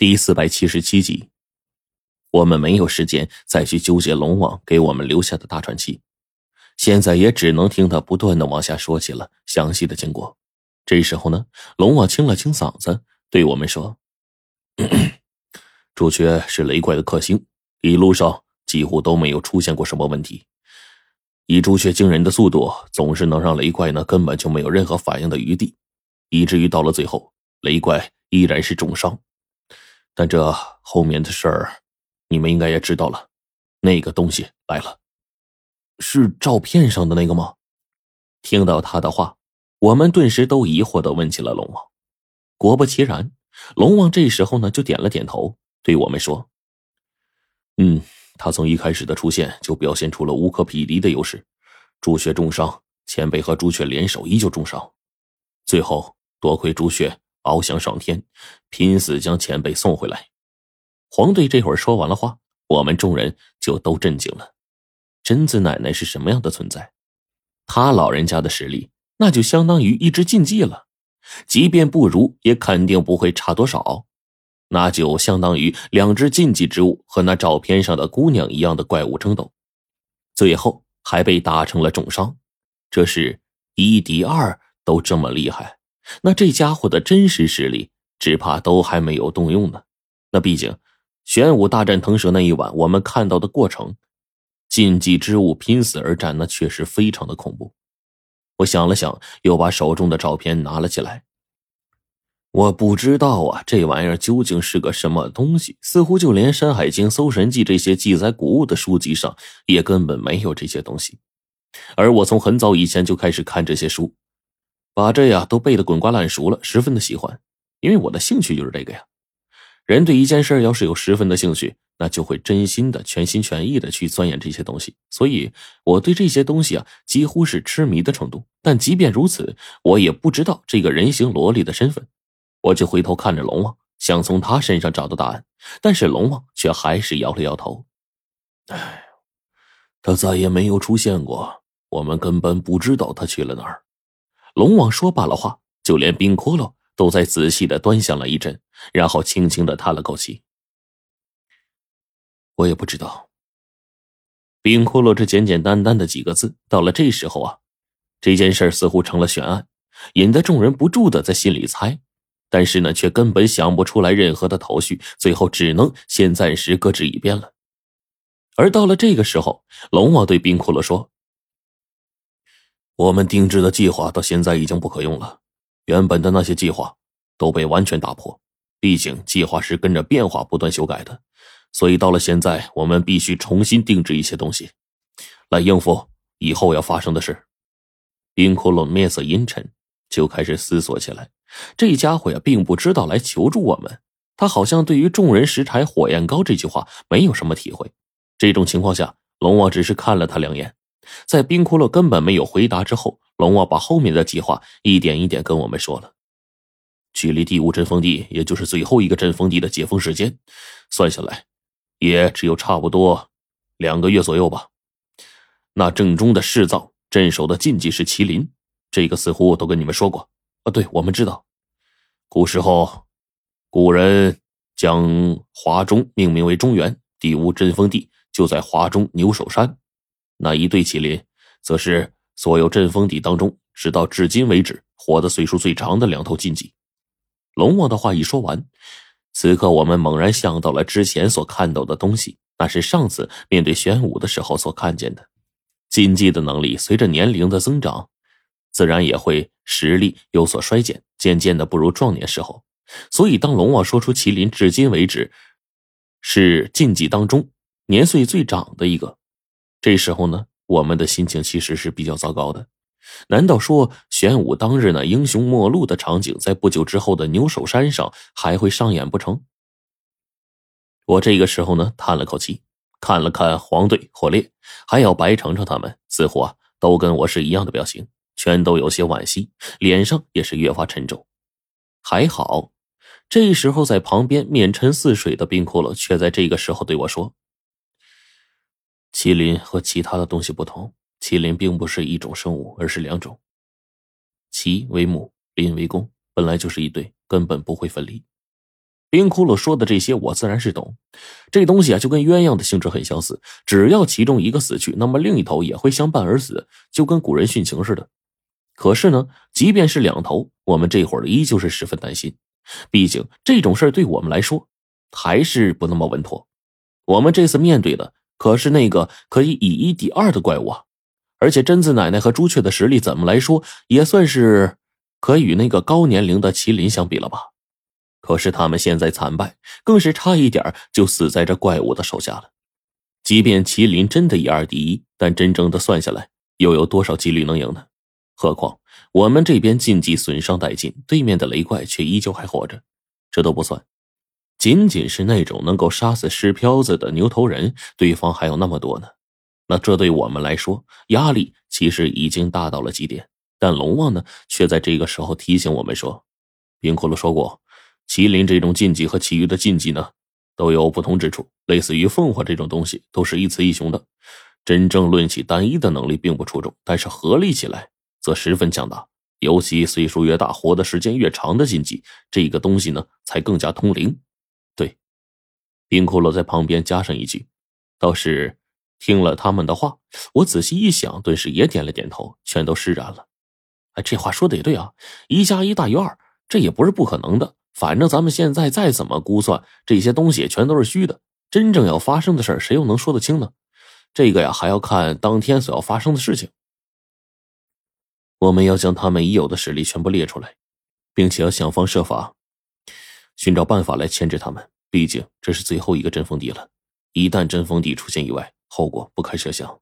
第四百七十七集，我们没有时间再去纠结龙王给我们留下的大传奇，现在也只能听他不断的往下说起了详细的经过。这时候呢，龙王清了清嗓子，对我们说：“朱雀是雷怪的克星，一路上几乎都没有出现过什么问题。以朱雀惊人的速度，总是能让雷怪呢根本就没有任何反应的余地，以至于到了最后，雷怪依然是重伤。”但这后面的事儿，你们应该也知道了。那个东西来了，是照片上的那个吗？听到他的话，我们顿时都疑惑的问起了龙王。果不其然，龙王这时候呢就点了点头，对我们说：“嗯，他从一开始的出现就表现出了无可匹敌的优势。朱雀重伤，前辈和朱雀联手依旧重伤，最后多亏朱雀。”翱翔上天，拼死将前辈送回来。黄队这会儿说完了话，我们众人就都震惊了。贞子奶奶是什么样的存在？他老人家的实力，那就相当于一只禁忌了。即便不如，也肯定不会差多少。那就相当于两只禁忌之物和那照片上的姑娘一样的怪物争斗，最后还被打成了重伤。这是一敌二都这么厉害。那这家伙的真实实力，只怕都还没有动用呢。那毕竟，玄武大战腾蛇那一晚，我们看到的过程，禁忌之物拼死而战，那确实非常的恐怖。我想了想，又把手中的照片拿了起来。我不知道啊，这玩意儿究竟是个什么东西？似乎就连《山海经》《搜神记》这些记载古物的书籍上，也根本没有这些东西。而我从很早以前就开始看这些书。把这呀都背得滚瓜烂熟了，十分的喜欢，因为我的兴趣就是这个呀。人对一件事要是有十分的兴趣，那就会真心的、全心全意的去钻研这些东西。所以我对这些东西啊几乎是痴迷的程度。但即便如此，我也不知道这个人形萝莉的身份。我就回头看着龙王，想从他身上找到答案，但是龙王却还是摇了摇头。哎，他再也没有出现过，我们根本不知道他去了哪儿。龙王说罢了话，就连冰骷髅都在仔细的端详了一阵，然后轻轻的叹了口气。我也不知道。冰骷髅这简简单单的几个字，到了这时候啊，这件事似乎成了悬案，引得众人不住的在心里猜，但是呢，却根本想不出来任何的头绪，最后只能先暂时搁置一边了。而到了这个时候，龙王对冰骷髅说。我们定制的计划到现在已经不可用了，原本的那些计划都被完全打破。毕竟计划是跟着变化不断修改的，所以到了现在，我们必须重新定制一些东西，来应付以后要发生的事。冰窟窿面色阴沉，就开始思索起来。这家伙呀，并不知道来求助我们，他好像对于“众人拾柴火焰高”这句话没有什么体会。这种情况下，龙王只是看了他两眼。在冰窟窿根本没有回答之后，龙王把后面的计划一点一点跟我们说了。距离第五阵封地，也就是最后一个阵封地的解封时间，算下来，也只有差不多两个月左右吧。那正中的世藏镇守的禁忌是麒麟，这个似乎都跟你们说过啊。对，我们知道，古时候古人将华中命名为中原，第五阵封地就在华中牛首山。那一对麒麟，则是所有阵风底当中，直到至今为止活的岁数最长的两头禁忌。龙王的话一说完，此刻我们猛然想到了之前所看到的东西，那是上次面对玄武的时候所看见的。禁忌的能力随着年龄的增长，自然也会实力有所衰减，渐渐的不如壮年时候。所以，当龙王说出麒麟至今为止是禁忌当中年岁最长的一个。这时候呢，我们的心情其实是比较糟糕的。难道说玄武当日那英雄末路的场景，在不久之后的牛首山上还会上演不成？我这个时候呢，叹了口气，看了看黄队、火烈，还有白程程他们，似乎啊，都跟我是一样的表情，全都有些惋惜，脸上也是越发沉重。还好，这时候在旁边面沉似水的冰骷髅，却在这个时候对我说。麒麟和其他的东西不同，麒麟并不是一种生物，而是两种。麒为母，麟为公，本来就是一对，根本不会分离。冰窟窿说的这些，我自然是懂。这东西啊，就跟鸳鸯的性质很相似，只要其中一个死去，那么另一头也会相伴而死，就跟古人殉情似的。可是呢，即便是两头，我们这会儿依旧是十分担心。毕竟这种事对我们来说还是不那么稳妥。我们这次面对的可是那个可以以一敌二的怪物啊！而且贞子奶奶和朱雀的实力，怎么来说也算是可以与那个高年龄的麒麟相比了吧？可是他们现在惨败，更是差一点就死在这怪物的手下了。即便麒麟真的以二敌一，但真正的算下来，又有多少几率能赢呢？何况我们这边禁忌损伤殆尽，对面的雷怪却依旧还活着，这都不算，仅仅是那种能够杀死尸漂子的牛头人，对方还有那么多呢。那这对我们来说，压力其实已经大到了极点。但龙王呢，却在这个时候提醒我们说：“冰骷髅说过。”麒麟这种禁忌和其余的禁忌呢，都有不同之处。类似于凤凰这种东西，都是一雌一雄的，真正论起单一的能力并不出众，但是合力起来则十分强大。尤其岁数越大、活的时间越长的禁忌，这个东西呢才更加通灵。冰骷髅在旁边加上一句：“倒是听了他们的话。”我仔细一想，顿时也点了点头，全都释然了。哎，这话说的也对啊，一加一大于二，这也不是不可能的。反正咱们现在再怎么估算，这些东西全都是虚的。真正要发生的事谁又能说得清呢？这个呀，还要看当天所要发生的事情。我们要将他们已有的实力全部列出来，并且要想方设法寻找办法来牵制他们。毕竟这是最后一个阵风地了，一旦阵风地出现意外，后果不堪设想。